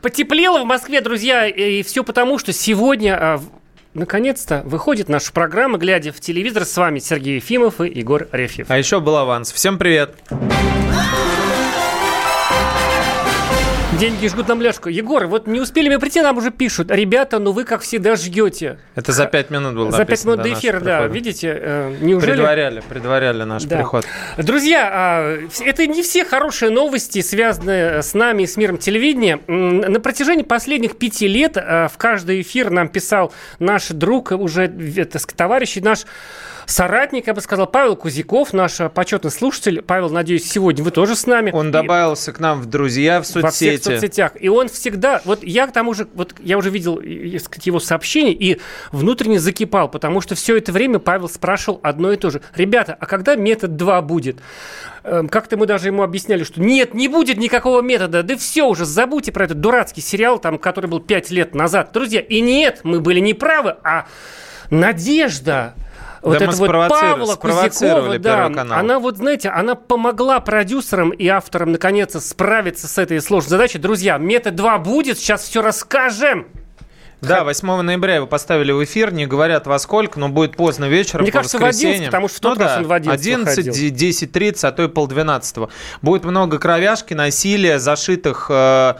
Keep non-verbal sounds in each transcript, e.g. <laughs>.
Потеплело в Москве, друзья, и все потому, что сегодня а, наконец-то выходит наша программа «Глядя в телевизор». С вами Сергей Ефимов и Егор Рефьев. А еще был аванс. Всем привет. Деньги жгут нам ляжку. Егор, вот не успели мы прийти, нам уже пишут. Ребята, ну вы, как всегда, ждете. Это за пять минут было За пять минут до эфира, да. прихода. Видите, э, неужели... Предваряли, предваряли наш Да. приход. Друзья, а, это не все хорошие новости, связанные с нами и с миром телевидения. На протяжении последних пяти лет а, в каждый эфир нам писал наш друг, уже э, так сказать, товарищ, наш соратник, я бы сказал, Павел Кузяков, наш почетный слушатель. Павел, надеюсь, сегодня вы тоже с нами. Он И- добавился к нам в друзья в во всех соцсети. соцсетях. И он всегда, вот я к тому же, вот я уже видел сказать, его сообщение и внутренне закипал, потому что все это время Павел спрашивал одно и то же. Ребята, а когда метод 2 будет? Эм, Как-то мы даже ему объясняли, что нет, не будет никакого метода, да все уже, забудьте про этот дурацкий сериал, там, который был 5 лет назад. Друзья, и нет, мы были неправы, а надежда, вот Да это вот Павла Кузякова, да, она вот, знаете, она помогла продюсерам и авторам наконец-то справиться с этой сложной задачей. Друзья, метод 2 будет, сейчас все расскажем. Да, 8 ноября его поставили в эфир, не говорят во сколько, но будет поздно вечером, Мне по кажется, в 11, воскресеньям. потому что в тот ну раз да, он в 11 11, выходил. 10, 30, а то и полдвенадцатого. Будет много кровяшки, насилия, зашитых... э,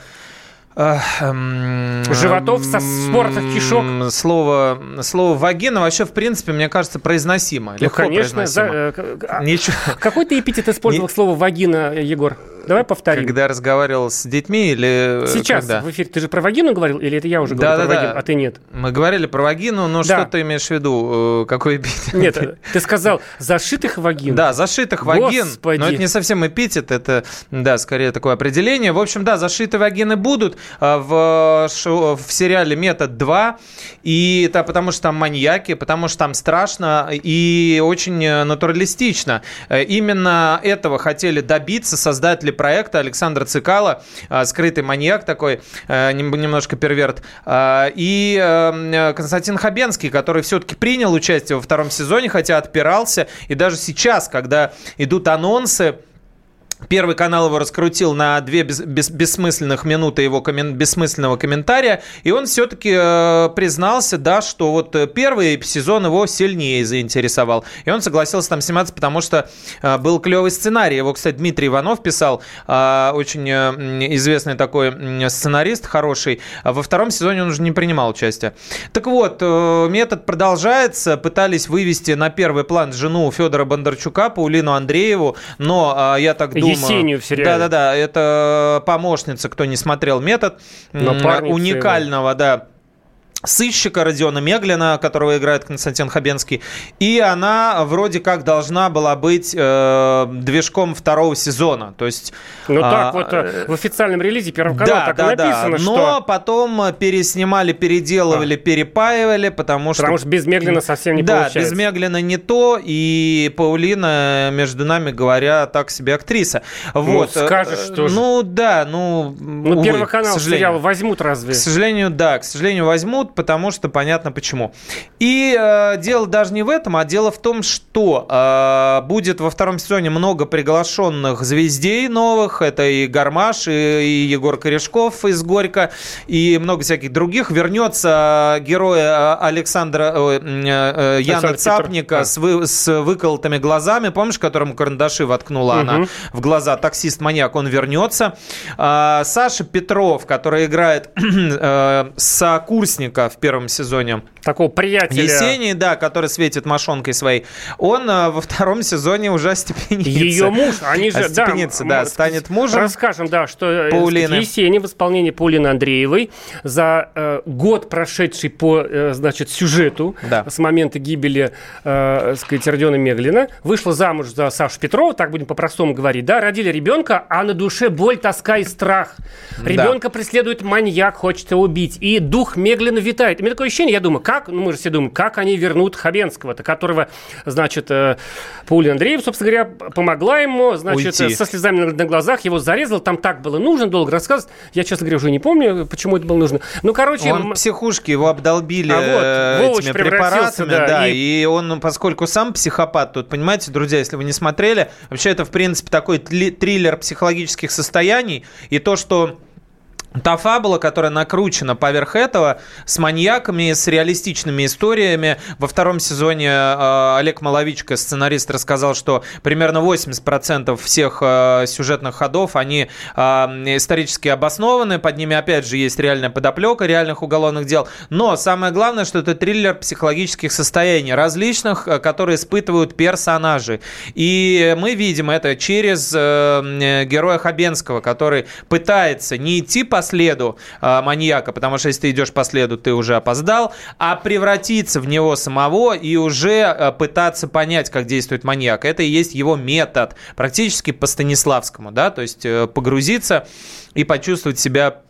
Животов со м, споротых кишок. Слово, слово вагина вообще, в принципе, мне кажется, произносимо. Ну, Легко конечно. произносимо. э, а- Ничего. <laughs> Какой ты эпитет использовал к слову вагина, Егор? Давай повторим. Когда разговаривал с детьми или... Сейчас когда? в эфире ты же про вагину говорил, или это я уже говорю Да, про да, вагину, а ты нет? Мы говорили про вагину, но Да. что ты имеешь в виду? Э, Какой эпитет? Нет, э, ты сказал зашитых вагин. Да, зашитых вагин. Господи. Но это не совсем эпитет, это, да, скорее такое определение. В общем, да, зашитые вагины будут в, шоу- в сериале «Метод 2». И это потому что там маньяки, потому что там страшно и очень э, натуралистично. Э, Именно этого хотели добиться создатели проекта Александр Цикало, а, скрытый маньяк такой, э, нем- немножко перверт, и э, Константин Хабенский, который все-таки принял участие во втором сезоне, хотя отпирался. И даже сейчас, когда идут анонсы, Первый канал его раскрутил на две бес- бес- бессмысленных минуты его коммен- бессмысленного комментария, и он все-таки э, признался, да, что вот э, первый сезон его сильнее заинтересовал. И он согласился там сниматься, потому что э, был клевый сценарий. Его, кстати, Дмитрий Иванов писал, э, очень э, известный такой сценарист, хороший. А Во втором сезоне он уже не принимал участие. Так вот, э, метод продолжается. Пытались вывести на первый план жену Федора Бондарчука, Паулину Андрееву, но э, я так думаю... Есению в сериале. Да-да-да, это помощница, кто не смотрел метод. Напарница Уникального, да сыщика Родиона Меглина, которого играет Константин Хабенский. И она вроде как должна была быть э, движком второго сезона. То есть... Ну а, так вот, э, в официальном релизе Первого канала так и написано, Но что... потом э, переснимали, переделывали, перепаивали, потому что... Потому что без Меглина совсем не да, получается. без Меглина не то, и Паулина, между нами говоря, так себе актриса. Вот. Ну, скажешь, Э, что же. Ну, да, ну, Ну, увы, Первый к канал сожалению. сериал возьмут разве? К сожалению, да, к сожалению, возьмут, потому что понятно почему. И э, дело даже не в этом, а дело в том, что э, будет во втором сезоне много приглашенных звездей новых. Это и Гармаш, и, и Егор Корешков из Горько, и много всяких других. Вернется герой э, Александра э, э, э, Яна Александр Цапника с, вы- с выколотыми глазами. Помнишь, которому карандаши воткнула она Мгм. в глаза? Таксист-маньяк, он вернется. А, Саша Петров, который играет <clears throat> э, сокурсника мужика в первом сезоне. Такого приятеля. Есении, да, который светит мошонкой своей, он а, во втором сезоне уже остепенится. Ее муж, они же, да, Остепенится, да, м- станет мужем. Расскажем, да, что э, Паулины. Есенин в исполнении Паулины Андреевой за э, год, прошедший по, э, значит, сюжету Да. с момента гибели, э, сказать, Родиона Меглина, вышла замуж за Сашу Петрова, так будем по-простому говорить, да, родили ребенка, а на душе боль, тоска и страх. Ребенка преследует маньяк, хочет его убить, и дух Меглина витает. У меня такое ощущение, я думаю, как, ну мы же все думаем, как они вернут Хабенского-то, которого, значит, э, Пауля Андреев, собственно говоря, помогла ему, значит, Уйти. со слезами на, глазах, его зарезал, там так было нужно, долго рассказывать. Я, честно говоря, уже не помню, почему это было нужно. Ну, короче, Он в психушке, его обдолбили А вот, э, этими препаратами, да, да, и- и... он, поскольку сам психопат, тут, понимаете, друзья, если вы не смотрели, вообще это, в принципе, такой триллер психологических состояний, и то, что Та фабула, которая накручена поверх этого, с маньяками, с реалистичными историями. Во втором сезоне э, Олег Маловичко, сценарист, рассказал, что примерно 80% всех э, сюжетных ходов, они э, исторически обоснованы, под ними, опять же, есть реальная подоплека реальных уголовных дел. Но самое главное, что это триллер психологических состояний различных, э, которые испытывают персонажи. И мы видим это через э, э, героя Хабенского, который пытается не идти по следу э, маньяка, потому что если ты идешь по следу, ты уже опоздал, а превратиться в него самого и уже э, пытаться понять, как действует маньяк. Это и есть его метод, практически по Станиславскому, да, то есть э, погрузиться и почувствовать себя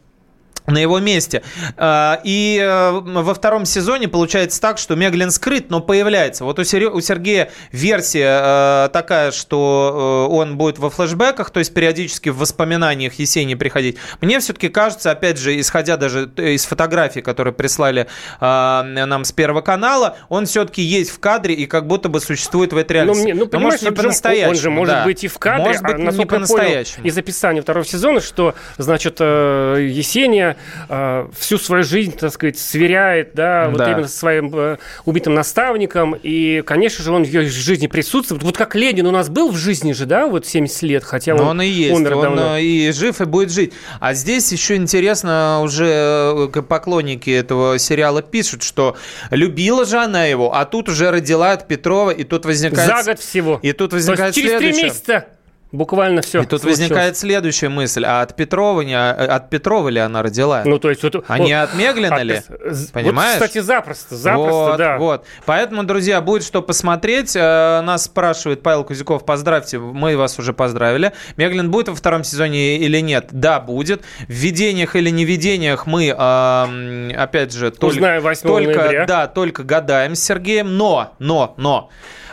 на его месте. А, И э, во втором сезоне получается так, что Меглин скрыт, но появляется. Вот у Сергея версия э, такая, что э, он будет во флешбеках, то есть периодически в воспоминаниях Есении приходить. Мне все-таки кажется, опять же, исходя даже из фотографий, которые прислали э, нам с Первого канала, он все-таки есть в кадре и как будто бы существует в этой Ну, реальности. мне- ну, Но, может, не же- по-настоящему. Он же может да. быть и в кадре, Может быть, а, не насколько понял по-настоящему. из описания второго сезона, что, значит, Есения э, всю свою жизнь, так сказать, сверяет, да, вот Да. именно со своим э, убитым наставником, и, конечно же, он в ее жизни присутствует. Вот как Ленин у нас был в жизни же, да, вот 70 лет, хотя он, он и есть, умер он давно. и жив, и будет жить. А здесь еще интересно, уже э, поклонники этого сериала пишут, что любила же она его, а тут уже родила от Петрова, и тут возникает... За год всего. И тут То есть возникает через три следующее. месяца буквально все. И тут возникает следующая мысль. А от Петрова, не, а от Петрова ли она родила? Ну, то есть... Вот, а вот- не от Меглина от- ли? Понимаешь? Вот, кстати, запросто, запросто, вот, да. Вот. Поэтому, друзья, будет что посмотреть. Э, Нас спрашивает Павел Кузяков, поздравьте, мы вас уже поздравили. Меглин будет во втором сезоне или нет? Да, будет. В видениях или не видениях мы, м, опять же, только, Узнаем 8 только, ноября. да, только гадаем с Сергеем. Но, но, но,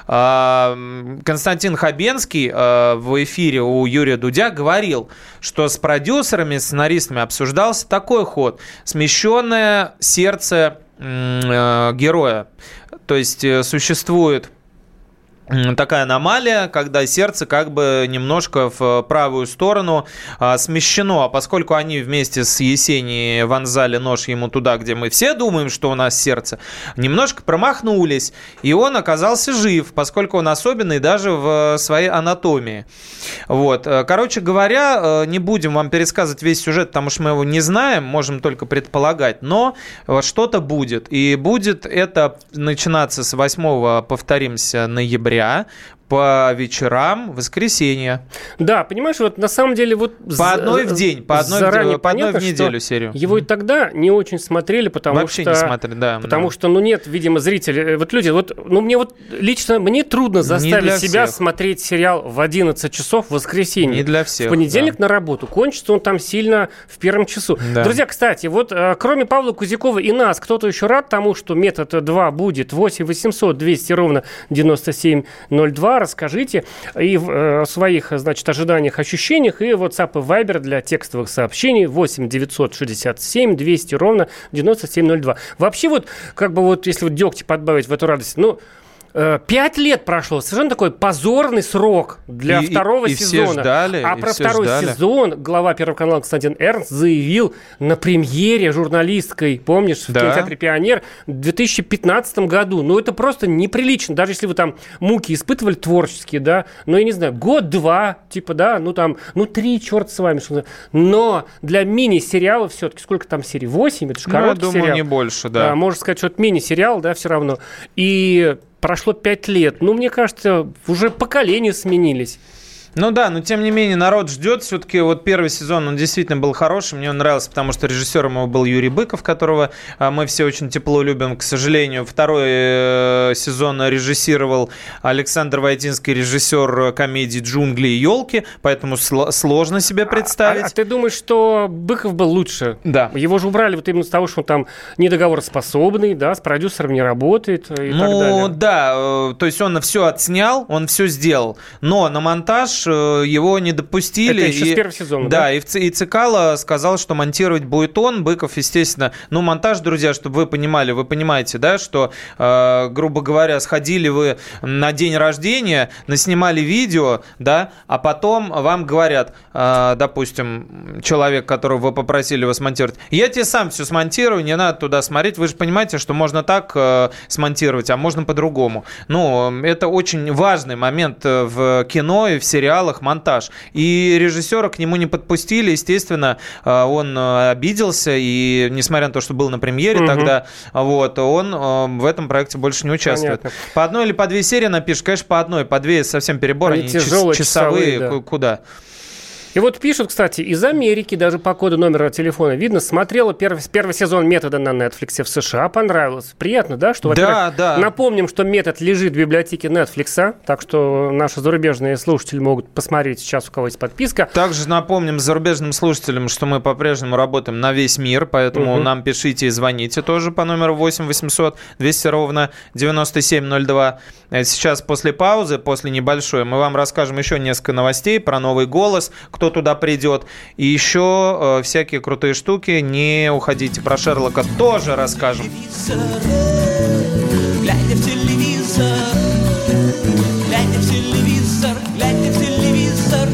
Константин Хабенский э, в эфире у Юрия Дудя говорил, что с продюсерами, сценаристами обсуждался такой ход. Смещенное сердце э, героя. То есть э, существует такая аномалия, когда сердце как бы немножко в правую сторону а, смещено, а поскольку они вместе с Есенией вонзали нож ему туда, где мы все думаем, что у нас сердце, немножко промахнулись, и он оказался жив, поскольку он особенный даже в своей анатомии. Вот. Э, Короче говоря, э, не будем вам пересказывать весь сюжет, потому что мы его не знаем, можем только предполагать, но что-то будет. И будет это начинаться с 8 повторимся, ноября área по вечерам воскресенья. Да, понимаешь, вот на самом деле вот... По одной в день, по одной в- заранее по одной в понятно, неделю серию. Его и тогда не очень смотрели, потому Вообще что... не смотрели, да. Потому да. что, ну, нет, видимо, зрителей. Э, Вот люди, вот, ну, мне вот лично, мне трудно заставить себя всех. смотреть сериал в 11 часов в воскресенье. Не для всех, В понедельник на работу. Кончится он там сильно в первом часу. Да. Друзья, кстати, вот э, кроме Павла Кузякова и нас, кто-то еще рад тому, что метод 2 будет 8 800 200 ровно 9702. Расскажите и в, э, своих, значит, ожиданиях, ощущениях. И WhatsApp и Viber для текстовых сообщений 8 967 200 ровно 9702. Вообще вот, как бы вот, если вот дегтя подбавить в эту радость, ну, Пять лет прошло, совершенно такой позорный срок для И- и- второго и все сезона. ждали, а и про все второй ждали. сезон глава Первого канала Константин Эрнст заявил на премьере журналистской, помнишь, в Да. кинотеатре «Пионер» в 2015 году. Ну, это просто неприлично, даже если вы там муки испытывали творческие, да, ну, я не знаю, год-два, типа, да, ну, там, ну, три, черт с вами. что Но для мини-сериала все-таки, сколько там серий? Восемь? Это же Ну, я короткий думаю, сериал. не больше, да. А, можно сказать, что это мини-сериал, да, все равно. И прошло пять лет. Ну, мне кажется, уже поколения сменились. Ну да, но тем не менее народ ждет. Все-таки вот первый сезон, он действительно был хороший. Мне он нравился, потому что режиссером его был Юрий Быков, которого а, мы все очень тепло любим. К сожалению, второй э, сезон режиссировал Александр Войтинский, режиссер комедии «Джунгли и елки», поэтому сло- сложно себе представить. А, а ты думаешь, что Быков был лучше? Да. Его же убрали вот именно с того, что он там недоговороспособный, да, с продюсером не работает э, и так ну далее. да, э, то есть он все отснял, он все сделал, но на монтаж его не допустили. Это еще и- с первого сезона, Да, да? и, и Цикало сказал, что монтировать будет он. Быков, естественно, ну монтаж, друзья, чтобы вы понимали, вы понимаете, да, что, э, грубо говоря, сходили вы на день рождения, наснимали видео, да, а потом вам говорят, э, допустим, человек, которого вы попросили его смонтировать, я тебе сам все смонтирую, не надо туда смотреть. Вы же понимаете, что можно так э, смонтировать, а можно по-другому. Ну, это очень важный момент э, в кино и в сериалах, монтаж. И режиссера к нему не подпустили, естественно, э, он э, обиделся, и несмотря на то, что был на премьере Мгм. тогда, вот, он э, в этом проекте больше не участвует. Понятно. По одной или по две серии напишешь, конечно, по одной, по две совсем перебор, Они они, тяжелые, часовые, часовые, да. ку- куда? И вот пишут, кстати, из Америки, даже по коду номера телефона видно, смотрела первый, первый сезон метода на Netflix в США, понравилось. Приятно, да? Что, Да, да. Напомним, что метод лежит в библиотеке Netflix, так что наши зарубежные слушатели могут посмотреть сейчас, у кого есть подписка. Также напомним зарубежным слушателям, что мы по-прежнему работаем на весь мир, поэтому Мгм. нам пишите и звоните тоже по номеру 8 800 200 ровно 9702. Э, Сейчас после паузы, после небольшой, мы вам расскажем еще несколько новостей про новый голос, кто туда придет, и еще э, всякие крутые штуки. Не уходите. Про Шерлока тоже расскажем. Глядя в телевизор, глядя в телевизор, глядя в телевизор.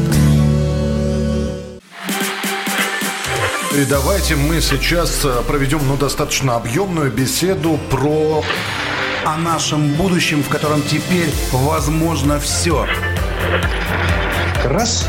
И давайте мы сейчас э, проведем ну, достаточно объемную беседу про... о нашем будущем, в котором теперь возможно все. раз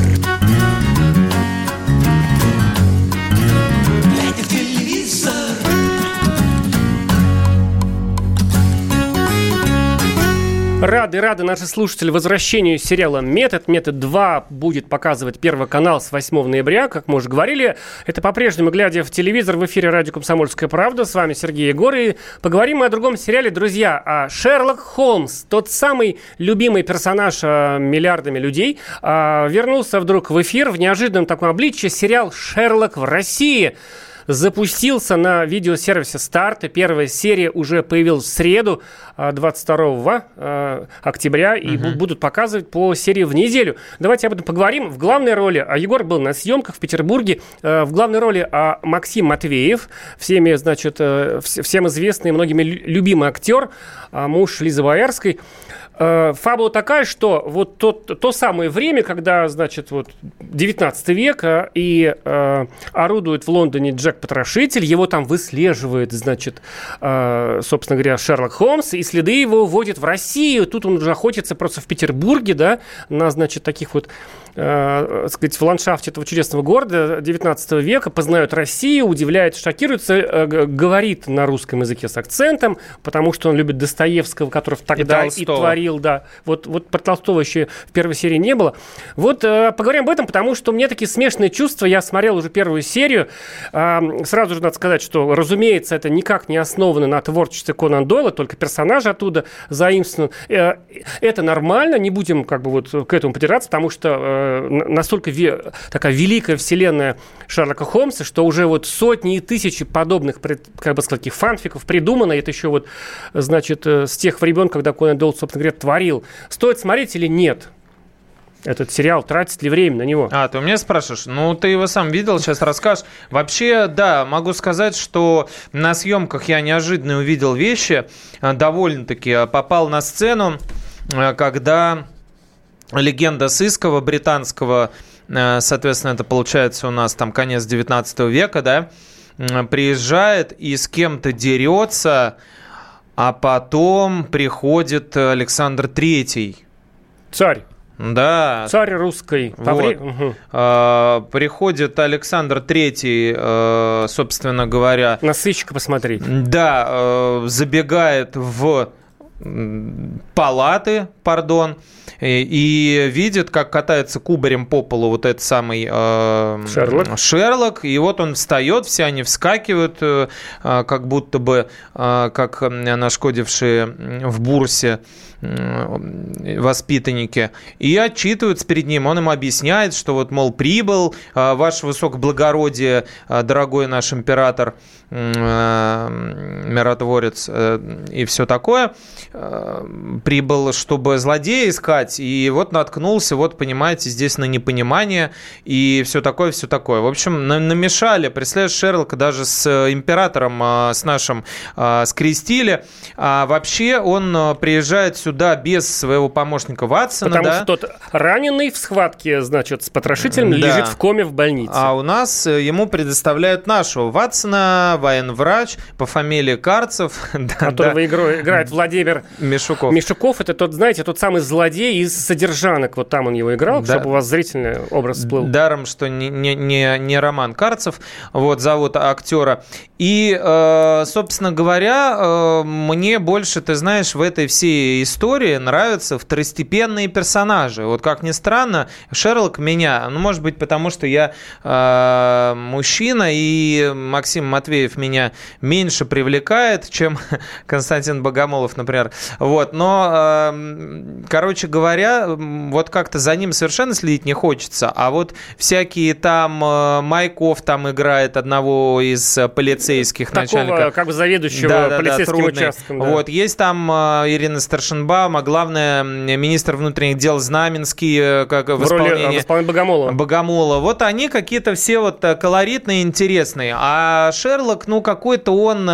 Рады, рады наши слушатели возвращению сериала «Метод». «Метод 2» будет показывать Первый канал с 8 ноября, как мы уже говорили. Это по-прежнему, глядя в телевизор, в эфире радио «Комсомольская правда». С вами Сергей Егор. И поговорим мы о другом сериале, друзья. О Шерлок Холмс, тот самый любимый персонаж э, миллиардами людей, э, вернулся вдруг в эфир в неожиданном таком обличье. Сериал «Шерлок в России» запустился на видеосервисе «Старт». Первая серия уже появилась в среду, а, 22 э, октября, и бу- будут показывать по серии в неделю. Давайте об этом поговорим. В главной роли, а Егор был на съемках в Петербурге, в главной роли а, Максим Матвеев, всеми, значит, э, вс- всем известный, многими лю- любимый актер, а, муж Лизы Боярской. Э, Фабула такая, что вот то, то самое время, когда, значит, вот 19 век, а, и э, орудует в Лондоне Джек Потрошитель, его там выслеживает, значит, э, собственно говоря, Шерлок Холмс, и следы его уводят в Россию. Тут он уже охотится просто в Петербурге, да, на, значит, таких вот, э, сказать, в ландшафте этого чудесного города 19 века, познает Россию, удивляет, шокируется, э, говорит на русском языке с акцентом, потому что он любит Достоевского, который тогда и, Толстого. Творил, да. Вот, вот про Толстого еще в первой серии не было. Вот э, поговорим об этом, потому что у меня такие смешанные чувства. Я смотрел уже первую серию. А сразу же надо сказать, что, разумеется, это никак не основано на творчестве Конан Дойла, только персонажи оттуда заимствованы. Э, Это нормально, не будем как бы вот к этому придираться, потому что э, настолько ве- такая великая вселенная Шерлока Холмса, что уже вот сотни и тысячи подобных, как бы сказать, фанфиков придумано. Это еще вот, значит, э, с тех времен, когда Конан Дойл, собственно говоря, творил. Стоит смотреть или нет? Этот сериал, тратит ли время на него? А, ты у меня спрашиваешь? Ну, ты его сам видел, сейчас расскажешь. Вообще, да, могу сказать, что на съемках я неожиданно увидел вещи, э, довольно-таки э, попал на сцену, э, когда легенда сыского британского, соответственно, это получается у нас там конец 19 века, да, приезжает и с кем-то дерется, а потом приходит Александр Третий. Царь. Да, Царь русской. Вот. вре-. А, приходит Александр Третий, э, собственно говоря, На сыщика посмотреть. да, э, забегает в палаты, пардон, и, и видит, как катается кубарем по полу вот этот самый э, Шерлок. Шерлок, и вот он встает, все они вскакивают, э, э, как будто бы, э, как э, нашкодившие в бурсе воспитанники, и отчитываются перед ним. Он им объясняет, что вот, мол, прибыл, э, ваше высокоблагородие, э, дорогой наш император, э, миротворец э, и все такое, э, прибыл, чтобы злодея искать, и вот наткнулся, вот, понимаете, здесь на непонимание, и все такое, все такое. В общем, на- намешали, представляешь, Шерлока даже с э, императором, э, с нашим, э, скрестили, а вообще он э, приезжает сюда без своего помощника Ватсона, Потому да? что тот раненый в схватке, значит, с потрошителем Да. лежит в коме в больнице. А у нас э, ему предоставляют нашего Ватсона, военврач по фамилии Карцев. <laughs> Да, которого да. игрой- играет Владимир Мишуков. Мишуков. Это тот, знаете, тот самый злодей из «Содержанок». Вот там он его играл, Да. чтобы у вас зрительный образ всплыл. Даром, что не, не, не, не Роман Карцев, вот зовут актера. И, э, собственно говоря, э, мне больше, ты знаешь, в этой всей истории нравятся второстепенные персонажи. Вот как ни странно, Шерлок меня, ну, может быть, потому что я э, мужчина, и Максим Матвеев меня меньше привлекает, чем <laughs> Константин Богомолов, например. Вот, но, э, короче говоря, м, вот как-то за ним совершенно следить не хочется, а вот всякие там э, Майков там играет одного из э, полицейских Такого, начальника. как бы заведующего Да-да-да, полицейским трудный. участком. да. Вот, есть там э, Ирина Старшинбаум, а главное, министр внутренних дел Знаменский, как в, в роли исполнении... в исполнении Богомолова. Богомола. Вот они какие-то все вот колоритные, интересные. А Шерлок, ну, какой-то он,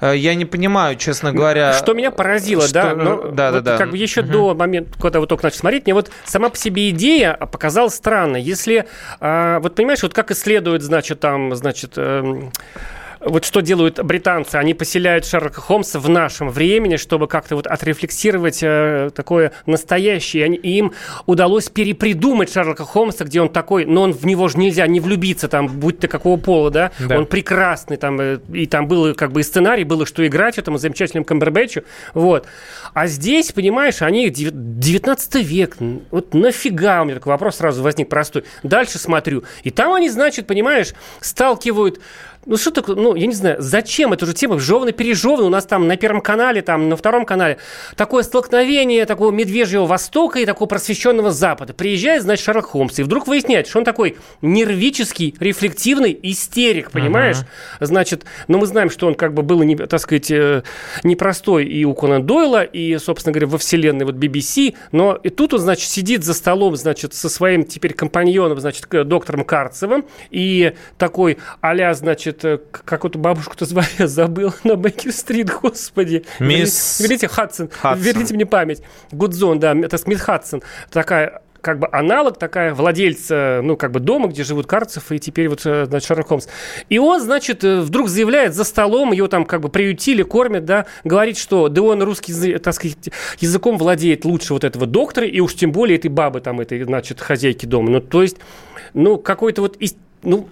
я не понимаю, честно говоря. Что меня поразило, что- да, но да, вот да, да. как бы еще до момента, когда вы только начали смотреть, мне вот сама по себе идея показалась странной. Если, а, вот понимаешь, вот как исследуют, значит, там, значит, эм, вот что делают британцы, они поселяют Шерлока Холмса в нашем времени, чтобы как-то вот отрефлексировать э, такое настоящее. И они- и им удалось перепридумать Шерлока Холмса, где он такой, но он в него же нельзя не влюбиться, там, будь ты какого пола, да, Да. он прекрасный, там, э, и там было как бы и сценарий, было что играть этому замечательному Камбербэтчу, вот. А здесь, понимаешь, они дев- 19 век, вот нафига, у меня такой вопрос сразу возник простой. Дальше смотрю, и там они, значит, понимаешь, сталкивают ну что такое, ну я не знаю, зачем эту же тему? Жевано-пережевано, у нас там на Первом канале, там на Втором канале, такое столкновение такого медвежьего Востока и такого просвещенного Запада. Приезжает, значит, Шерлок Холмс, и вдруг выясняет, что он такой нервический, рефлективный истерик, понимаешь? Значит, но мы знаем, что он как бы был, не, так сказать, э, непростой и у Конан Дойла, и, собственно говоря, во вселенной вот BBC, но и тут он, значит, сидит за столом, значит, со своим теперь компаньоном, значит, доктором Карцевым, и такой а значит, э, к- как эту бабушку-то звали, я забыл, на Бейкер-стрит, господи. Мисс Верните, Хадсон, Хадсон. верните мне память. Гудзон, да, это Смит Хадсон, такая как бы аналог, такая владельца, ну, как бы дома, где живут Карцев, и теперь вот, э, значит, Шерлок Холмс. И он, значит, э, вдруг заявляет за столом, его там как бы приютили, кормят, да, говорит, что да он русский, так сказать, языком владеет лучше вот этого доктора, и уж тем более этой бабы там, этой, значит, хозяйки дома. Ну, то есть, ну, какой-то вот, ну,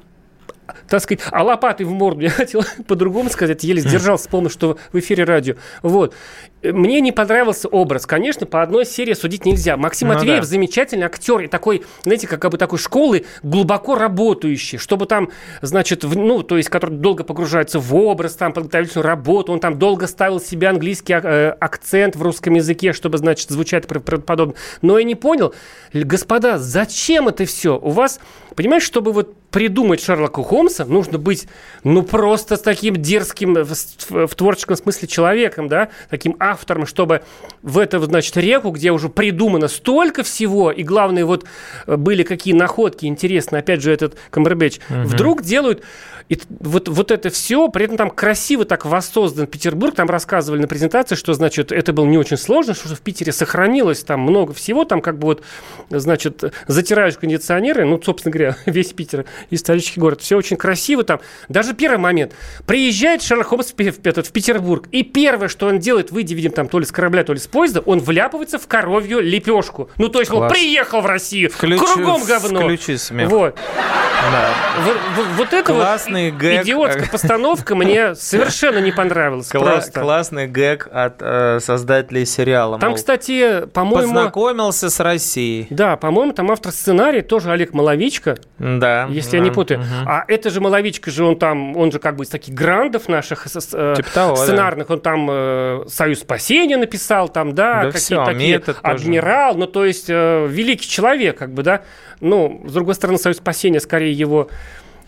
так сказать, а лопатой в морду. Я хотел <laughs> по-другому сказать, еле сдержался, вспомнил, что в эфире радио. Вот. Мне не понравился образ. Конечно, по одной серии судить нельзя. Максим Ну Матвеев да. замечательный актер и такой, знаете, как бы такой школы глубоко работающий, чтобы там, значит, в- ну, то есть, который долго погружается в образ, там, подготовительную работу, он там долго ставил себе английский э, акцент в русском языке, чтобы, значит, звучать правдоподобно. Но я не понял, господа, зачем это все? У вас, понимаешь, чтобы вот придумать Шерлока Холмса, нужно быть, ну, просто с таким дерзким в, в- творческом смысле человеком, да, таким автором, чтобы в эту, значит, реку, где уже придумано столько всего, и главное, вот э, были какие находки интересные, опять же, этот Камбербэтч, вдруг делают и вот, вот это все, при этом там красиво так воссоздан Петербург, там рассказывали на презентации, что, значит, это было не очень сложно, что в Питере сохранилось там много всего, там как бы вот, значит, затираешь кондиционеры, ну, собственно говоря, <laughs> весь Питер исторический город, все очень красиво там. Даже первый момент. Приезжает Шерлок Холмс в, в этот, в Петербург, и первое, что он делает, выйдя, видим, там то ли с корабля, то ли с поезда, он вляпывается в коровью лепешку. Ну, то есть, он Класс. приехал в Россию, Включи- кругом говно. включи смех. Вот. Да. Вот, вот- вот это Классный вот гэг. идиотская постановка мне совершенно не понравилась. Кла- просто. классный гэг от э, создателей сериала. Там, мол, кстати, по-моему... познакомился с Россией. Да, по-моему, там автор сценария тоже Олег Маловичка, Да. если я не да, путаю. мгм. А это же Маловичка же, он там, он же как бы из таких грандов наших э, Типа того, да. сценарных, он там э, «Союз спасения» написал, там, да, Да какие всё, такие, «Метод» тоже. «Адмирал», ну, то есть э, великий человек, как бы, да. Ну, с другой стороны, «Союз спасения» скорее его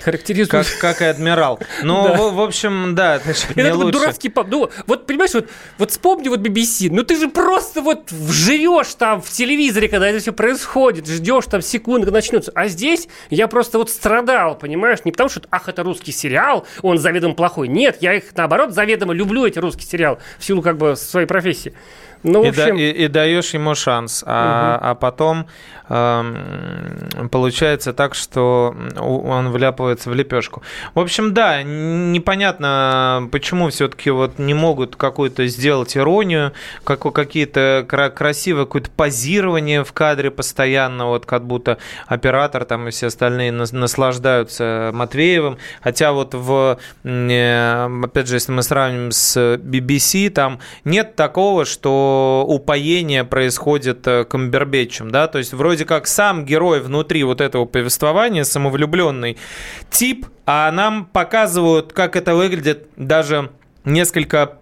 характеризует. Как, как и адмирал. Ну, <laughs> Да. в, в общем, да, это ж Это не лучше. дурацкий пап. Ну, вот, понимаешь, вот, вот вспомни вот BBC. Ну, ты же просто вот живешь там в телевизоре, когда это все происходит, ждешь там секунды, когда начнется. А здесь я просто вот страдал, понимаешь? Не потому что, ах, это русский сериал, он заведомо плохой. Нет, я их, наоборот, заведомо люблю, эти русские сериалы, в силу как бы своей профессии. Ну, И, да- общем... и- и даешь ему шанс. А, а потом эм, получается так, что он вляпывается в лепешку. В общем, да, непонятно, почему все-таки вот не могут какую-то сделать иронию, как, какие-то кра- красивое какое-то позирование в кадре постоянно, вот как будто оператор там и все остальные нас- наслаждаются Матвеевым. Хотя вот в, э, опять же, если мы сравним с BBC, там нет такого, что упоение происходит э, Камбербэтчем, да, то есть вроде как сам герой внутри вот этого повествования, самовлюбленный тип, а нам показывают, как это выглядит даже несколько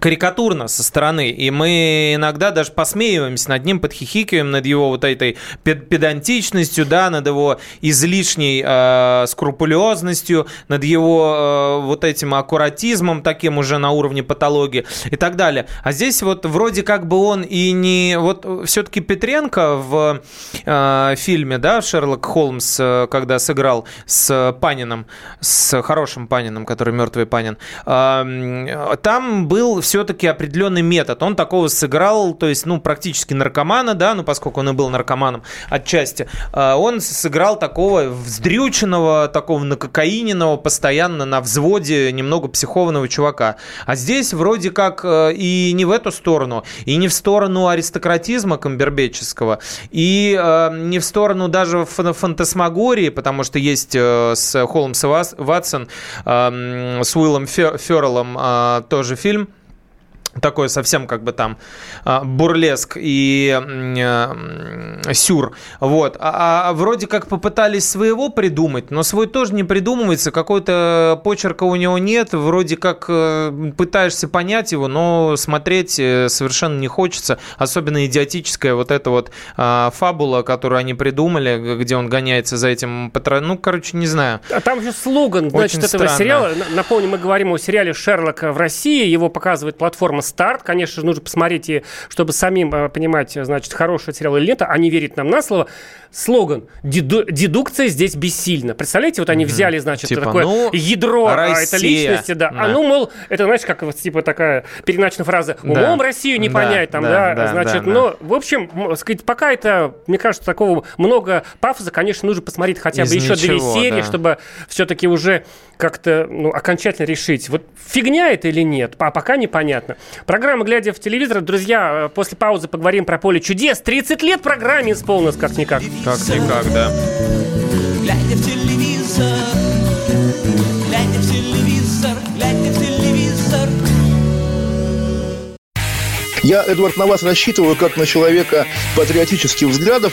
карикатурно со стороны, и мы иногда даже посмеиваемся над ним, подхихикиваем над его вот этой пед- педантичностью, да, над его излишней э, скрупулезностью, над его э, вот этим аккуратизмом таким уже на уровне патологии и так далее. А здесь вот вроде как бы он и не... Вот все-таки Петренко в э, фильме, да, Шерлок Холмс, э, когда сыграл с Панином, с хорошим Панином, который мертвый Панин, э, там был все-таки определенный метод. Он такого сыграл, то есть, ну, практически наркомана, да, ну, поскольку он и был наркоманом отчасти, э, он сыграл такого вздрюченного, такого накокаиненного, постоянно на взводе, немного психованного чувака. А здесь вроде как э, и не в эту сторону, и не в сторону аристократизма камбербэтческого, и э, не в сторону даже фан- фантасмагории, потому что есть э, с Холмс и Ватсон, э, с Уиллом Фе- Ферреллом э, тоже фильм, такой совсем как бы там а, бурлеск и э, сюр. Вот. А, а вроде как попытались своего придумать, но свой тоже не придумывается. Какой-то почерка у него нет. Вроде как э, пытаешься понять его, но смотреть э, совершенно не хочется. Особенно идиотическая вот эта вот а, фабула, которую они придумали, где он гоняется за этим патрон. Ну, короче, не знаю. А там же слоган, значит, Очень этого странно. сериала. Напомню, мы говорим о сериале «Шерлок» в России. Его показывает платформа «Старт». Конечно же, нужно посмотреть, и чтобы самим э, понимать, э, значит, хороший сериал или нет, а не верить нам на слово. Слоган «Деду- «Дедукция здесь бессильна». Представляете, вот они взяли, значит, Типа, такое ну, ядро а, Россия. этой личности, да. А Да. ну, мол, это, знаешь, как вот, типа такая переначная фраза «Умом Да. Россию не Да, понять», там, да, да, да, значит, да, да. но, в общем, сказать, пока это, мне кажется, такого много пафоса, конечно, нужно посмотреть хотя бы Из еще две ничего, серии, да. чтобы все-таки уже как-то ну, окончательно решить, вот фигня это или нет, а пока непонятно. Программа «Глядя в телевизор», друзья, э, после паузы поговорим про поле чудес. 30 лет программе исполнилось как-никак. Как-никак, да. Глядя в телевизор, глядя в телевизор, глядя в телевизор. Я, Эдвард, на вас рассчитываю как на человека патриотических взглядов.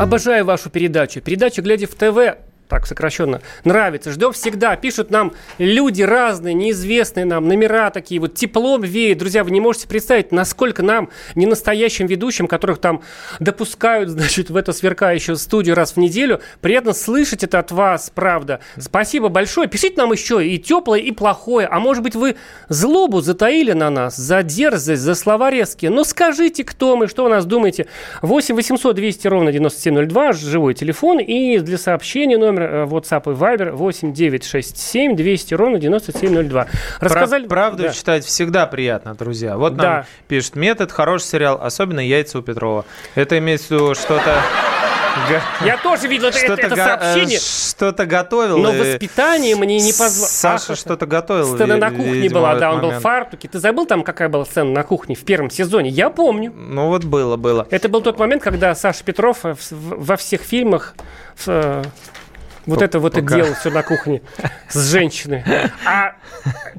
Обожаю вашу передачу. Передачу «Глядя в ТВ» так сокращенно, нравится. Ждем всегда. Пишут нам люди разные, неизвестные нам, номера такие. Вот теплом веет. Друзья, вы не можете представить, насколько нам, не настоящим ведущим, которых там допускают, <laughs> значит, в эту сверкающую студию раз в неделю, приятно слышать это от вас, правда. Спасибо большое. Пишите нам еще и теплое, и плохое. А может быть, вы злобу затаили на нас, за дерзость, за слова резкие. Ну, скажите, кто мы, что о нас думаете. 8 800 200 ровно 9702, живой телефон. И для сообщения номер э, WhatsApp и Viber 8 967 200 ровно 9702. Рассказали... Правду Да. читать всегда приятно, друзья. Вот нам Да. пишет метод, хороший сериал, особенно яйца у Петрова. Это имеется в виду что-то... Я тоже видел это, Что-то это га- сообщение. э, Что-то готовил. Но воспитание мне не позволило. Саша что-то готовил. Сцена на кухне видимо, была, да, он был в момент. фартуке. Ты забыл там, какая была сцена на кухне в первом сезоне? Я помню. Ну вот было, было. Это был тот момент, когда Саша Петров э, во всех фильмах э, вот это вот и делал все на кухне с женщиной. А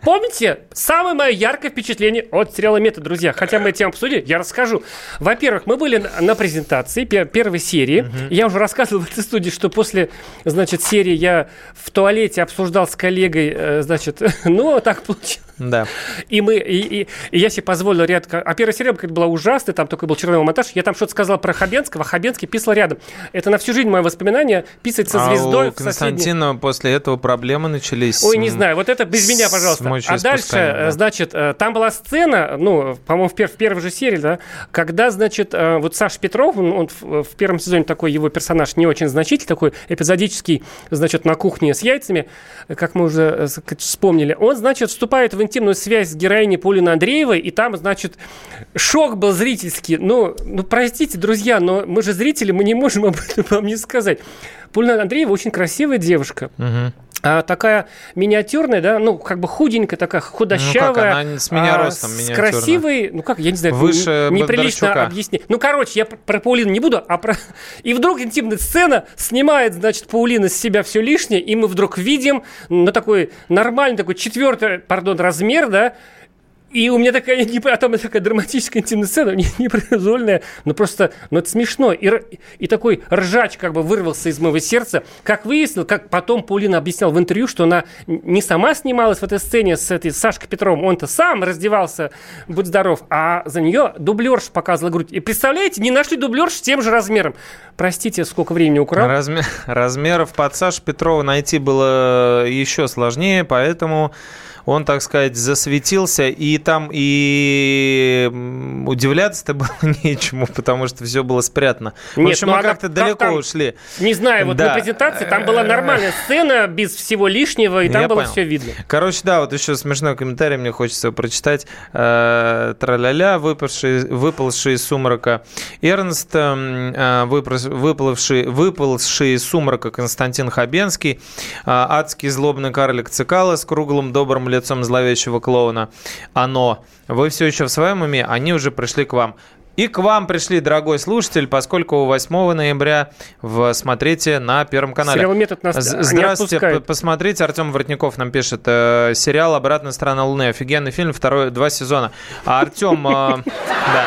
помните, самое мое яркое впечатление от сериала «Метод», друзья, хотя мы тему обсудили, я расскажу. Во-первых, мы были на- презентации пе- первой серии. Я уже рассказывал в этой студии, что после, значит, серии я в туалете обсуждал с коллегой, э, значит, <laughs> ну, так получилось. Да. И мы, и, и- и я себе позволил ряд... А первая серия как была ужасная, там только был черновой монтаж. Я там что-то сказал про Хабенского, а Хабенский писал рядом. Это на всю жизнь мое воспоминание. Писать со А звездой у в соседней- Константина после этого проблемы начались. Ой, не знаю, вот это без меня, пожалуйста. А дальше, мочеиспусканием, э, да. значит, э, там была сцена, ну, по-моему, в, пер- в первой же серии, да, когда, значит, э, вот Саша Петров, он, он в, первом сезоне такой, его персонаж не очень значительный, такой эпизодический, значит, на кухне с яйцами, как мы уже вспомнили. Он, значит, вступает в интимную связь с героиней Полины Андреевой, и там, значит, шок был зрительский. Ну, ну, простите, друзья, но мы же зрители, мы не можем об этом вам не сказать. Полина Андреева очень красивая девушка. Мгм. А, такая миниатюрная, да, ну, как бы худенькая, такая худощавая. она с меня а, ростом С красивой, ну как, я не знаю, Выше н- неприлично объяснить. Ну, короче, я про, про Паулину не буду, а про... <laughs> И вдруг интимная сцена снимает, значит, Паулина с себя все лишнее, и мы вдруг видим, ну, такой нормальный, такой четвертый, пардон, размер, да, и у меня такая, не, а там такая драматическая интимная сцена, не- непроизвольная, ну просто, ну это смешно. И, и такой ржач как бы вырвался из моего сердца. Как выяснил, как потом Паулина объяснял в интервью, что она не сама снималась в этой сцене с этой Сашкой Петровым, он-то сам раздевался, будь здоров, а за нее дублерш показывала грудь. И представляете, не нашли дублерш с тем же размером. Простите, сколько времени украл. Размер- размеров под Сашу Петрова найти было еще сложнее, поэтому он, так сказать, засветился, и там и удивляться-то <laughs> было нечему, потому что все было спрятано. В общем, ну мы она- как-то как далеко там? ушли. Не знаю, вот Да. на презентации там была нормальная сцена, без всего лишнего, и там Я было понял. все видно. Короче, да, вот еще смешной комментарий мне хочется прочитать. Э, Траля-ля, выпавший, из сумрака Эрнст, эм, э, выплывший, выползший из сумрака Константин Хабенский, э, адский злобный карлик Цикала с круглым добрым лицом зловещего клоуна. Оно. Вы все еще в своем уме, они уже пришли к вам. И к вам пришли, дорогой слушатель, поскольку 8 ноября в «Смотрите» на Первом канале. Сериал «Метод» нас Здравствуйте, посмотрите, Артем Воротников нам пишет, э, сериал «Обратная сторона Луны», офигенный фильм, второй, два сезона. А Артем, э, <laughs> да,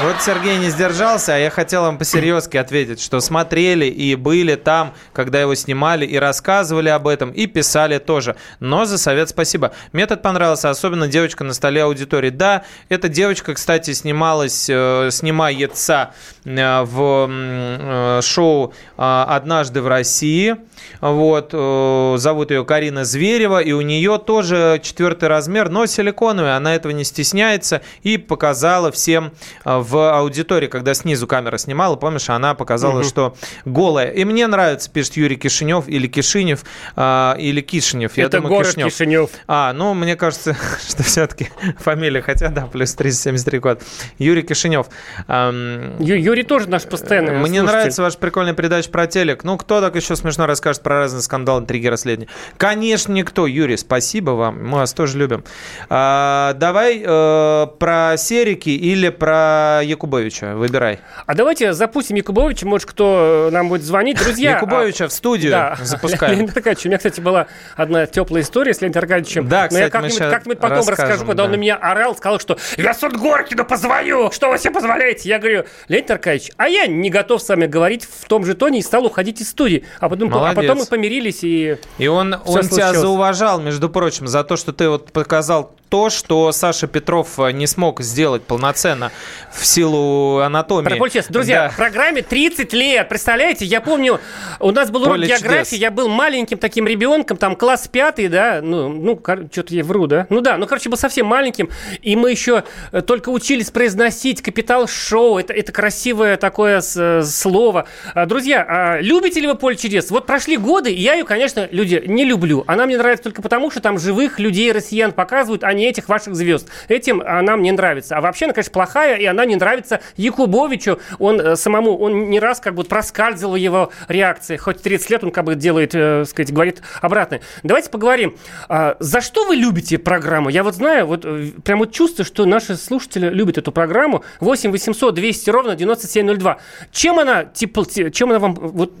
Вот Сергей не сдержался, а я хотел вам по-серьезки ответить, что смотрели и были там, когда его снимали, и рассказывали об этом, и писали тоже. Но за совет спасибо. Метод понравился, особенно девочка на столе аудитории. Да, эта девочка, кстати, снималась, э, снимается в э, шоу э, «Однажды в России». Вот, э, зовут ее Карина Зверева, и у нее тоже четвертый размер, но силиконовый, она этого не стесняется и показала всем э, в аудитории, когда снизу камера снимала, помнишь, она показала, Мгм. что голая. И мне нравится, пишет Юрий Кишинев или Кишинев, э, или Кишинев. Я Это думаю, город Кишинев. Кишинев. А, ну, мне кажется, <laughs> что все-таки фамилия, хотя, да, плюс 373 год. Юрий Кишинев. Ю- Юрий тоже наш постоянный Мне слушатель. нравится ваша прикольная передача про телек. Ну, кто так еще смешно расскажет про разные скандалы, интриги, расследования? Конечно, никто. Юрий, спасибо вам. Мы вас тоже любим. А, давай э, про Серики или про Якубовича. Выбирай. А давайте запустим Якубовича, может, кто нам будет звонить. Друзья, <laughs> Якубовича а, в студию да, запускаем. <laughs> Леонид Аркадьевич, у меня, кстати, была одна теплая история с Леонидом Аркадьевичем. Да, Но я как-нибудь, как-нибудь потом расскажу, когда он на меня орал, сказал, что я Судгоркину позвоню, что вы себе позволяете? Я говорю, Леонид Аркадьевич, а я не готов с вами говорить в том же тоне и стал уходить из студии. А потом, а потом мы помирились и... И он, он тебя случилось. зауважал, между прочим, за то, что ты вот показал то, что Саша Петров э, не смог сделать полноценно в силу анатомии. Про поле чудес. Друзья, Да. в программе 30 лет. Представляете, я помню, у нас был урок Поле географии, чудес. я был маленьким таким ребенком, там класс пятый, да, ну, ну что-то я вру, да? Ну да, ну, короче, был совсем маленьким, и мы еще э, только учились произносить «Капитал Шоу», это, это красивое такое э, слово. А, Друзья, а любите ли вы «Поле чудес»? Вот прошли годы, и я ее, конечно, люди, не люблю. Она мне нравится только потому, что там живых людей, россиян показывают, а не этих ваших звезд. Этим она мне нравится. А вообще она, конечно, плохая, и она не нравится Якубовичу. Он э, самому, он не раз как бы проскальзывал его реакции. Хоть 30 лет он как бы делает, э, сказать, говорит обратное. Давайте поговорим. А, за что вы любите программу? Я вот знаю, вот э, прям вот чувствую, что наши слушатели любят эту программу. 8 800 200 ровно 9702. Чем она, типа, чем она вам, вот,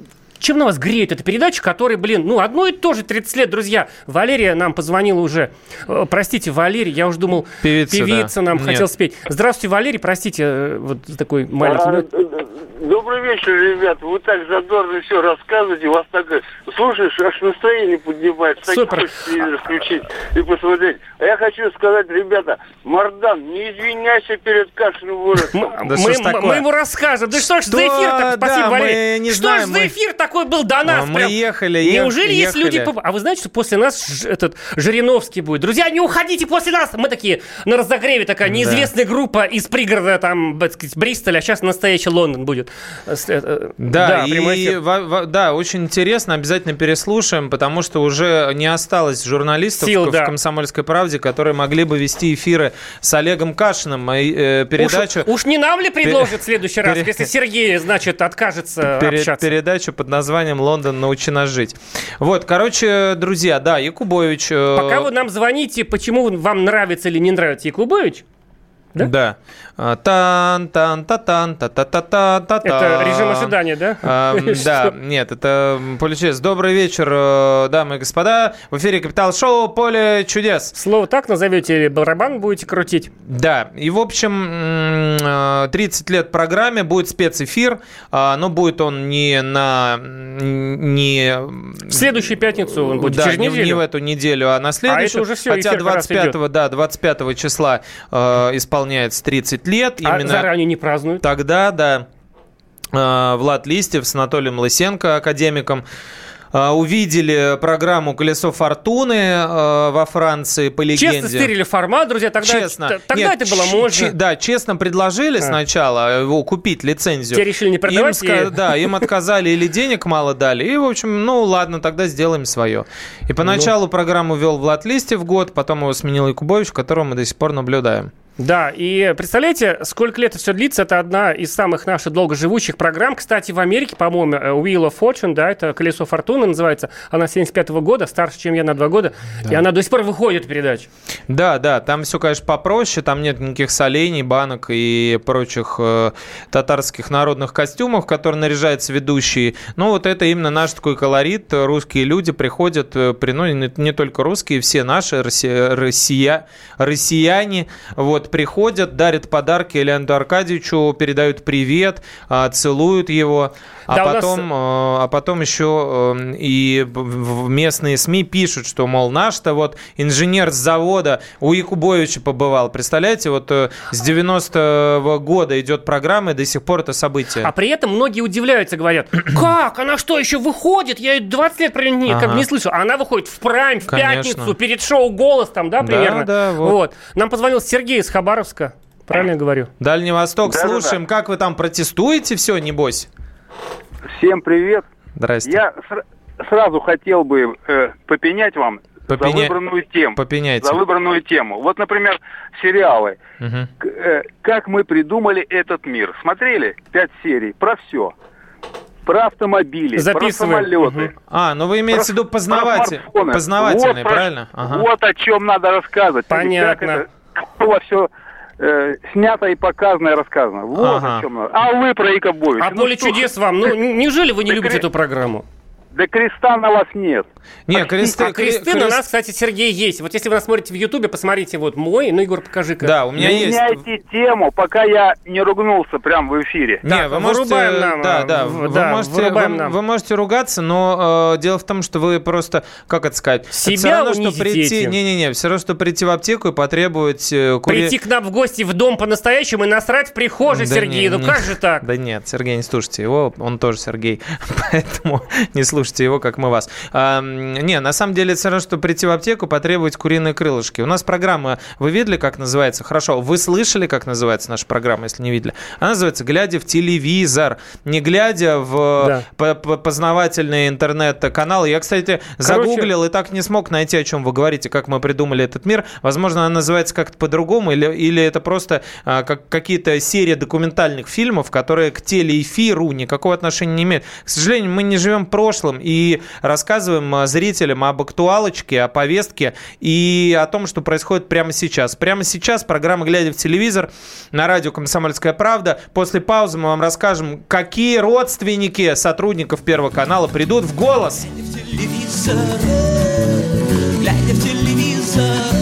чем на вас греет эта передача, которая, блин, ну, одно и то же 30 лет, друзья. Валерия нам позвонила уже. Э, Простите, Валерий, я уже думал, Певица, да. нам Нет. хотел спеть. Здравствуйте, Валерий, простите, э, вот такой маленький... Добрый вечер, ребят. Вы так задорно все рассказываете. У вас так слушаешь, аж настроение поднимается. Так Супер. хочется включить и посмотреть. А я хочу сказать, ребята, Мардан, не извиняйся перед Кашиным выросом. мы, мы- мы ему расскажем. Да что ж за эфир так? да, Спасибо, мы Валерий. не что знаем, ж за эфир такой был до нас? Мы прям? ехали, Неужели есть ехали. люди... А вы знаете, что после нас этот Жириновский будет? Друзья, не уходите после нас! Мы такие на разогреве такая неизвестная группа из пригорода там, так сказать, Бристоля, а сейчас настоящий Лондон будет. Э, э, Да, прямой и во- во- да, очень интересно, обязательно переслушаем, потому что уже не осталось журналистов Сил, в да. «Комсомольской правде», которые могли бы вести эфиры с Олегом Кашиным, э, передачу... Уж, уж не нам ли предложит в следующий раз, пере- если Сергей, значит, откажется Пере- общаться? передачу под названием «Лондон, научи нас жить». Вот, короче, друзья, да, Якубович... э, Пока вы нам звоните, почему вам нравится или не нравится Якубович, Да. А, Тан, тан, та тан, та та та та та это режим ожидания, да? <laughs> Или да, нет, это поле чудес. Добрый вечер, э, дамы и господа. В эфире Капитал Шоу «Поле чудес». Слово так назовете или барабан будете крутить? Да, и в общем, м, э, 30 лет программе, будет спецэфир, а, но будет он не на... Не... В следующую пятницу он будет, да, через не, неделю. не в эту неделю, а на следующую. уже всё, Хотя эфир как раз 25, да, 25 числа э, исполняется 30 лет. А Именно заранее не празднуют? Тогда, да, э, Влад Листьев с Анатолием Лысенко, академиком, э, увидели программу «Колесо фортуны» э, во Франции по легенде. Честно стырили формат, друзья, тогда, Честно. т- тогда Нет, это было можно. ч- да, честно предложили А. сначала его купить лицензию. Те решили не продавать Им и- Да, им отказали или денег мало дали. И, в общем, ну ладно, тогда сделаем свое. И поначалу программу вел Влад Листьев год, потом его сменил Якубович, которого мы до сих пор наблюдаем. Да, и представляете, сколько лет это все длится, это одна из самых наших долгоживущих программ. Кстати, в Америке, по-моему, э, Wheel of Fortune, да, это «Колесо фортуны» называется, она 75 года, старше, чем я на два года, и она до сих пор выходит передача. Да, да, там все, конечно, попроще, там нет никаких солений, банок и прочих э, татарских народных костюмов, которые наряжаются ведущие. Ну, вот это именно наш такой колорит. Русские люди приходят, э, при, ну, не, не только русские, все наши, россия, россия, россияне, вот, Вот, приходят, дарят подарки Леониду Аркадьевичу, передают привет, а, целуют его. А Да, нас- потом, э, а потом еще э, и местные СМИ пишут, что, мол, наш-то вот инженер с завода у Якубовича побывал. Представляете, вот э, с 90-го года идет программа, и до сих пор это событие. А при этом многие удивляются, говорят, <clears throat> как, она что, еще выходит? Я ее 20 лет про нее как бы Ага. не слышу. А она выходит в прайм, в Конечно. пятницу, перед шоу «Голос» там, да, Да, примерно? да, вот. Нам позвонил Сергей из Хабаровска. Правильно я говорю? Дальний Восток, Да-да-да. слушаем, как вы там протестуете все, небось? Всем привет. Здрасте. Я сра- сразу хотел бы э, попенять вам Попеня- за выбранную тему. Попеняйте. За выбранную тему. Вот, например, сериалы. Мгм. К- э, как мы придумали этот мир. Смотрели? Пять серий. Про все. Про автомобили, про Записываем. самолеты. А, ну вы имеете в виду про познаватель, смартфоны. познавательный, Вот про- правильно? Ага. Вот о чем надо рассказывать. Понятно. Было все снято и показано и рассказано. Вот Ага. о чем надо. А вы про Якобовича. А Ну поле что чудес вам? Ну, неужели вы не Да любите кре- эту программу? Да креста на вас нет. Не, кресты, А кресты кре- на крест- нас, кстати, Сергей, есть. Вот если вы нас смотрите в Ютубе, посмотрите вот мой. Ну, Егор, покажи-ка. Да, у меня Не есть. меняйте тему, пока я не ругнулся прямо в эфире. Не, Так, вы можете, вырубаем нам, да, а, да, в- вы, да, можете, вы, нам. вы можете ругаться, но э, дело в том, что вы просто, как это сказать, это Себя всё равно, что прийти, не-не-не, все равно, что прийти в аптеку и потребовать э, кури- Прийти к нам в гости в дом по-настоящему и насрать в прихожей, Да Сергей. не, ну не. как же так? Да нет, Сергей, не слушайте его, он тоже Сергей, <laughs> поэтому не слушайте его, как мы вас. А, не, на самом деле, все равно, что прийти в аптеку, потребовать куриные крылышки. У нас программа, вы видели, как называется? Хорошо, вы слышали, как называется наша программа, если не видели? Она называется «Глядя в телевизор», не глядя в Да. по- по- познавательный интернет-канал. Я, кстати, загуглил и так не смог найти, о чем вы говорите, как мы придумали этот мир. Возможно, она называется как-то по-другому, или, или это просто а, как, какие-то серии документальных фильмов, которые к телеэфиру никакого отношения не имеют. К сожалению, мы не живем прошлым и рассказываем а, зрителям об актуалочке, о повестке и о том, что происходит прямо сейчас. Прямо сейчас программа «Глядя в телевизор» на радио «Комсомольская правда». После паузы мы вам расскажем, какие родственники сотрудников Первого канала придут в голос. телевизор, глядя в телевизор,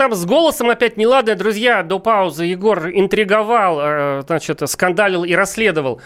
Там с голосом опять неладное, друзья. До паузы Егор интриговал, э, значит, скандалил и расследовал.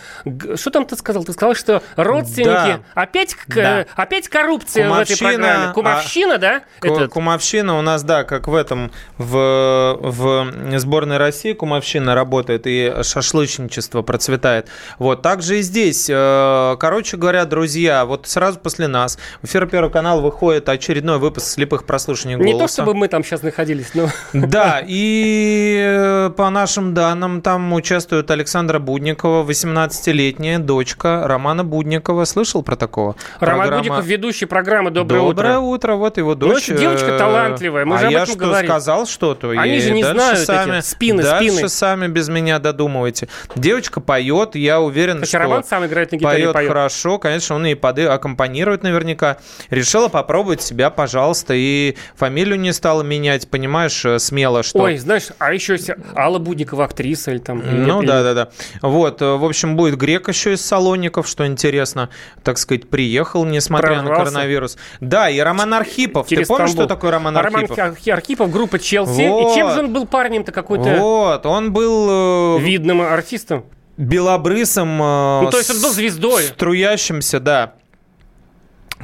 Что там ты сказал? Ты сказал, что родственники... Да. Опять, Да. опять коррупция в этой Кумовщина, программе. а- Кумовщина, да? Ку- Этот? Кумовщина у нас, да, как в этом, в, в сборной России кумовщина работает и шашлычничество процветает. Вот, так же и здесь. Э, Короче говоря, друзья, вот сразу после нас в эфир Первого канала выходит очередной выпуск слепых прослушаний голоса. Не то, чтобы мы там сейчас находились, но... Да, и э, по нашим данным там участвует Александра Будникова, 18-летняя дочка Романа Будникова. Слышал про такого? Роман Программа- Будников, ведущий программы «Доброе, Доброе утро». утро, вот его Ну, дочь. это девочка э, талантливая, мы а же об я этом что, говорим. сказал что-то? Они И же не знают эти сами, спины, дальше спины. сами без меня додумывайте. Девочка поет, я уверен, Хотя что Роман сам играет на гитаре поет, поет. хорошо, конечно, он и поды аккомпанирует наверняка. Решила попробовать себя, пожалуйста, и фамилию не стала менять, понимаешь, э, смело, что... Ой, знаешь, а еще если Алла Будникова актриса или там... Ну или- да, да, да. Вот, э, в общем, будет грек еще из Салоников, что интересно, так сказать, приехал, несмотря на Прорвался. коронавирус. Да, и Роман Архипов. Ты через помнишь, Стамбул. что такое Роман А Архипов? Архи- Архипов, группа Челси. Вот. И чем же он был парнем-то какой-то Вот, он был э, видным артистом? белобрысым, э, Ну, то есть он был звездой. струящимся, да.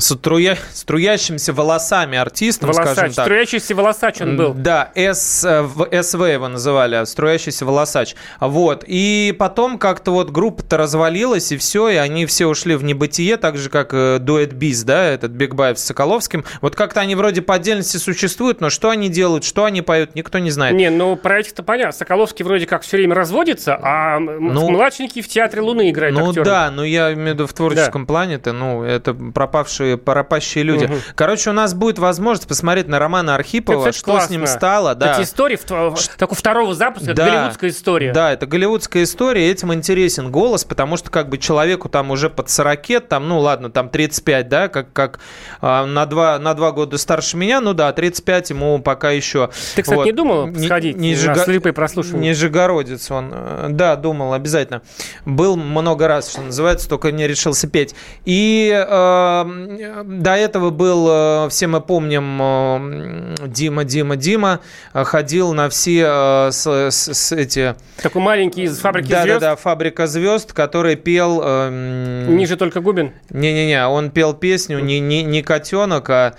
С струя... струящимся волосами артистом, Волосач, скажем так. струящийся волосач он был. Да, С, э, СВ его называли, струящийся волосач. Вот. И потом как-то вот группа-то развалилась, и все, и они все ушли в небытие, так же, как э, дуэт BiS, да, этот Бикбаев с Соколовским. Вот как-то они вроде по отдельности существуют, но что они делают, что они поют, никто не знает. Не, ну про этих-то понятно. Соколовский вроде как все время разводится, а Ну, младшенький в театре Луны играет Ну актером. да, но я имею в виду в творческом плане-то, ну, это пропавшие, пропащие люди. Мгм. Короче, у нас будет возможность посмотреть на Романа Архипова, Это, что с ним классно. стало. Да. Эти истории, так у второго запуска, это Да. голливудская история. Да, это голливудская история, этим интересен голос, потому что как бы человеку там уже под 40, там, ну ладно, там 35, да, как, как а, на, два, на два года старше меня, ну да, 35 ему пока еще. Ты, кстати, Вот. не думал сходить на Нижего- слепые прослушивания? Нижегородец он. э, Да, думал, обязательно. Был много раз, что называется, только не решился петь. И э, до этого был, э, все мы помним, э, Дима, Дима, Дима, э, ходил на все с, с- с эти... Такой маленький из «Фабрики да, звезд». Да, да, «Фабрика звезд», который пел... Ниже только Губин. Не-не-не, он пел песню не, не, не котенок, а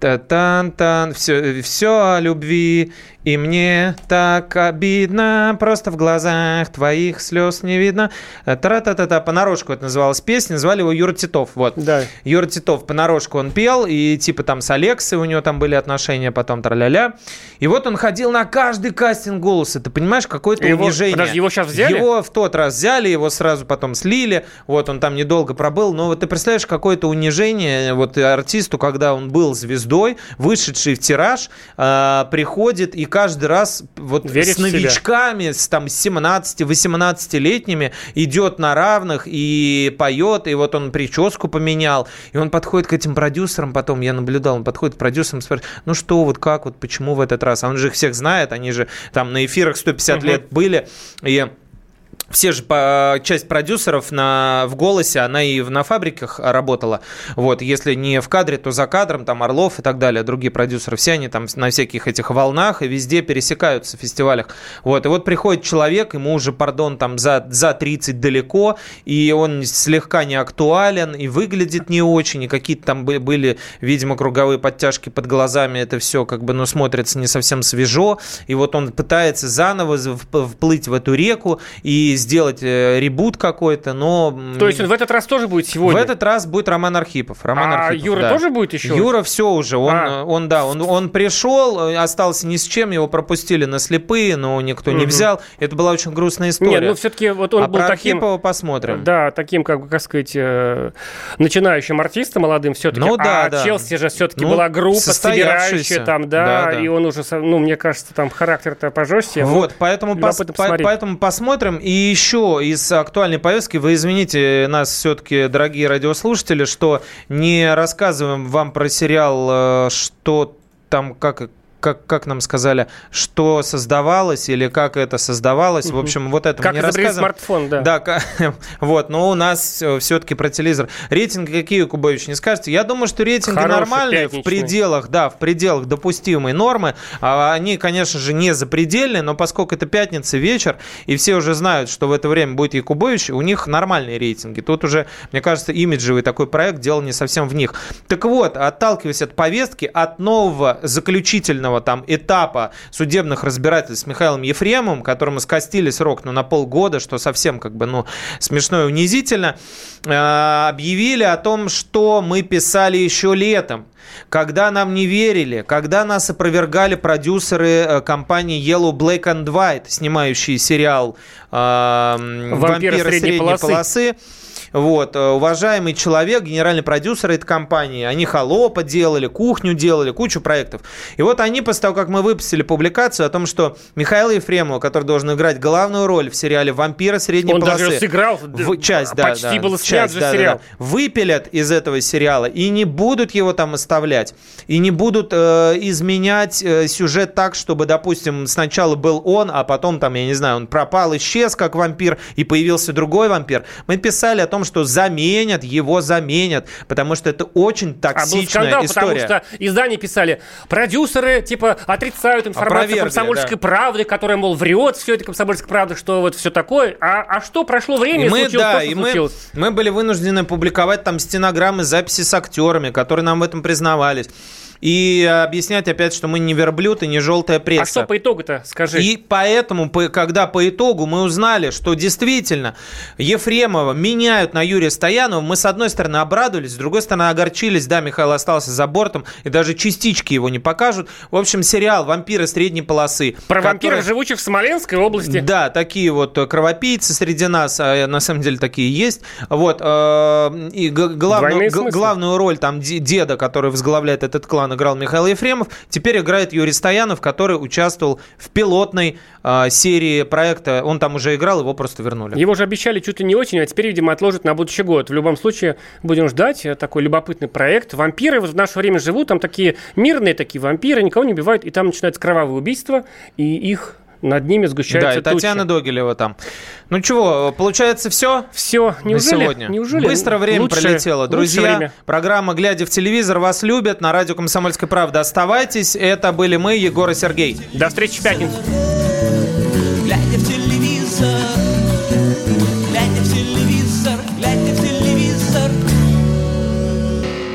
тан-тан, все, все о любви, и мне так обидно, просто в глазах твоих слез не видно. Тра-та-та-та, понарошку это называлась песня, звали его Юра Титов, вот. Да. Юра Титов понарошку он пел, и типа там с Алексой у него там были отношения, потом тра-ля-ля. И вот он ходил на каждый кастинг голоса, ты понимаешь, какое-то Его- унижение. подожди, его щас взяли? Его в тот раз взяли, его сразу потом слили, вот он там недолго пробыл, но вот ты представляешь, какое-то унижение вот артисту, когда он был звездой, вышедший в тираж, а, приходит и каждый раз вот Верит с новичками, с там 17-18-летними идет на равных и поет, и вот он прическу поменял, и он подходит к этим продюсерам потом, я наблюдал, он подходит к продюсерам, спрашивает, ну что, вот как, вот почему в этот раз, а он же их всех знает, они же там на эфирах 150 Мгм. лет были, и все же по, часть продюсеров на, в голосе, она и в- на фабриках работала. Вот, если не в кадре, то за кадром, там Орлов и так далее, другие продюсеры, все они там на всяких этих волнах и везде пересекаются в фестивалях. Вот, и вот приходит человек, ему уже, пардон, там за, за 30 далеко, и он слегка не актуален, и выглядит не очень, и какие-то там бы- были, видимо, круговые подтяжки под глазами, это все как бы, ну, смотрится не совсем свежо, и вот он пытается заново вплыть в эту реку и сделать э, ребут какой-то, но... То есть он в этот раз тоже будет сегодня? в этот раз будет Роман Архипов. Роман А Архипов, Юра да. тоже будет еще? Юра все уже. Он, А. э, он да, он, он пришел, э, остался ни с чем, его пропустили на слепые, но никто не Мгм. взял. Это была очень грустная история. Нет, ну все-таки вот он а был про таким... Архипова посмотрим. Да, таким, как бы, как сказать, начинающим артистом молодым все-таки. Ну да, а да. Челси же все-таки Ну, была группа, собирающая там, да, Да, да. и он уже, ну, мне кажется, там характер-то пожестче. Вот, Ну, поэтому, пос- по- поэтому посмотрим. И еще из актуальной повестки, вы извините нас все-таки, дорогие радиослушатели, что не рассказываем вам про сериал, э, что там, как как, как нам сказали, что создавалось или как это создавалось. В общем, вот это Как не рассказываем. смартфон, да. Да, <laughs> вот, но у нас все-таки про телевизор. Рейтинги какие, Кубович, не скажете? Я думаю, что рейтинги Хороший, нормальные, в пятничный. пределах, да, в пределах допустимой нормы. А Они, конечно же, не запредельные, но поскольку это пятница, вечер, и все уже знают, что в это время будет Якубович, у них нормальные рейтинги. Тут уже, мне кажется, имиджевый такой проект, дело не совсем в них. Так вот, отталкиваясь от повестки, от нового заключительного там этапа судебных разбирательств с Михаилом Ефремовым, которому скостили срок ну, на полгода, что совсем как бы ну, смешно и унизительно, э, объявили о том, что мы писали еще летом. Когда нам не верили, когда нас опровергали продюсеры э, компании Yellow Black and White, снимающие сериал э, «Вампиры «Вампиры средней средней полосы». полосы», вот, э, уважаемый человек, генеральный продюсер этой компании, они «Холопа» делали, «Кухню» делали, кучу проектов. И вот они, после того, как мы выпустили публикацию о том, что Михаил Ефремов, который должен играть главную роль в сериале «Вампира средней Он полосы», даже сыграл, в, часть, да, почти да, был снят часть, же да, да, сериал. да, выпилят из этого сериала и не будут его там оставлять, и не будут э, изменять э, сюжет так, чтобы, допустим, сначала был он, а потом там, я не знаю, он пропал, исчез как вампир, и появился другой вампир. Мы писали о том, том, что заменят, его заменят, потому что это очень А был токсичная скандал, история. потому что издания писали, продюсеры, типа, отрицают информацию Опровергли, комсомольской да. правды, которая, мол, врет все это комсомольская правда, что вот все такое. А, а что, прошло время, И мы, случилось да, то, и мы, случилось. мы были вынуждены публиковать там стенограммы, записи с актерами, которые нам в этом признавались. И объяснять опять, что мы не верблюд и не желтая пресса. А что по итогу-то, скажи? И поэтому, по- когда по итогу мы узнали, что действительно Ефремова меняют на Юрия Стоянова, мы, с одной стороны, обрадовались, с другой стороны, огорчились. Да, Михаил остался за бортом, и даже частички его не покажут. В общем, сериал «Вампиры средней полосы». Про который- вампиров, живущих в Смоленской области. да, такие вот э, кровопийцы среди нас, а на самом деле такие есть. Вот, э, и главную, главную роль там де- деда, который возглавляет этот клан, играл Михаил Ефремов. Теперь играет Юрий Стоянов, который участвовал в пилотной э, серии проекта. Он там уже играл, его просто вернули. Его же обещали чуть ли не осенью, а теперь, видимо, отложат на будущий год. В любом случае, будем ждать э, такой любопытный проект. Вампиры в наше время живут, там такие мирные такие вампиры, никого не убивают, и там начинается кровавое убийство, и их над ними Да, сгущаются и Татьяна Догилева там. Ну чего, получается все? Все, на неужели? сегодня. Неужели Быстро время лучшее- пролетело. Друзья, время? программа «Глядя в телевизор» вас любят. На радио «Комсомольская правда» оставайтесь. Это были мы, Егор и Сергей. До встречи в пятницу.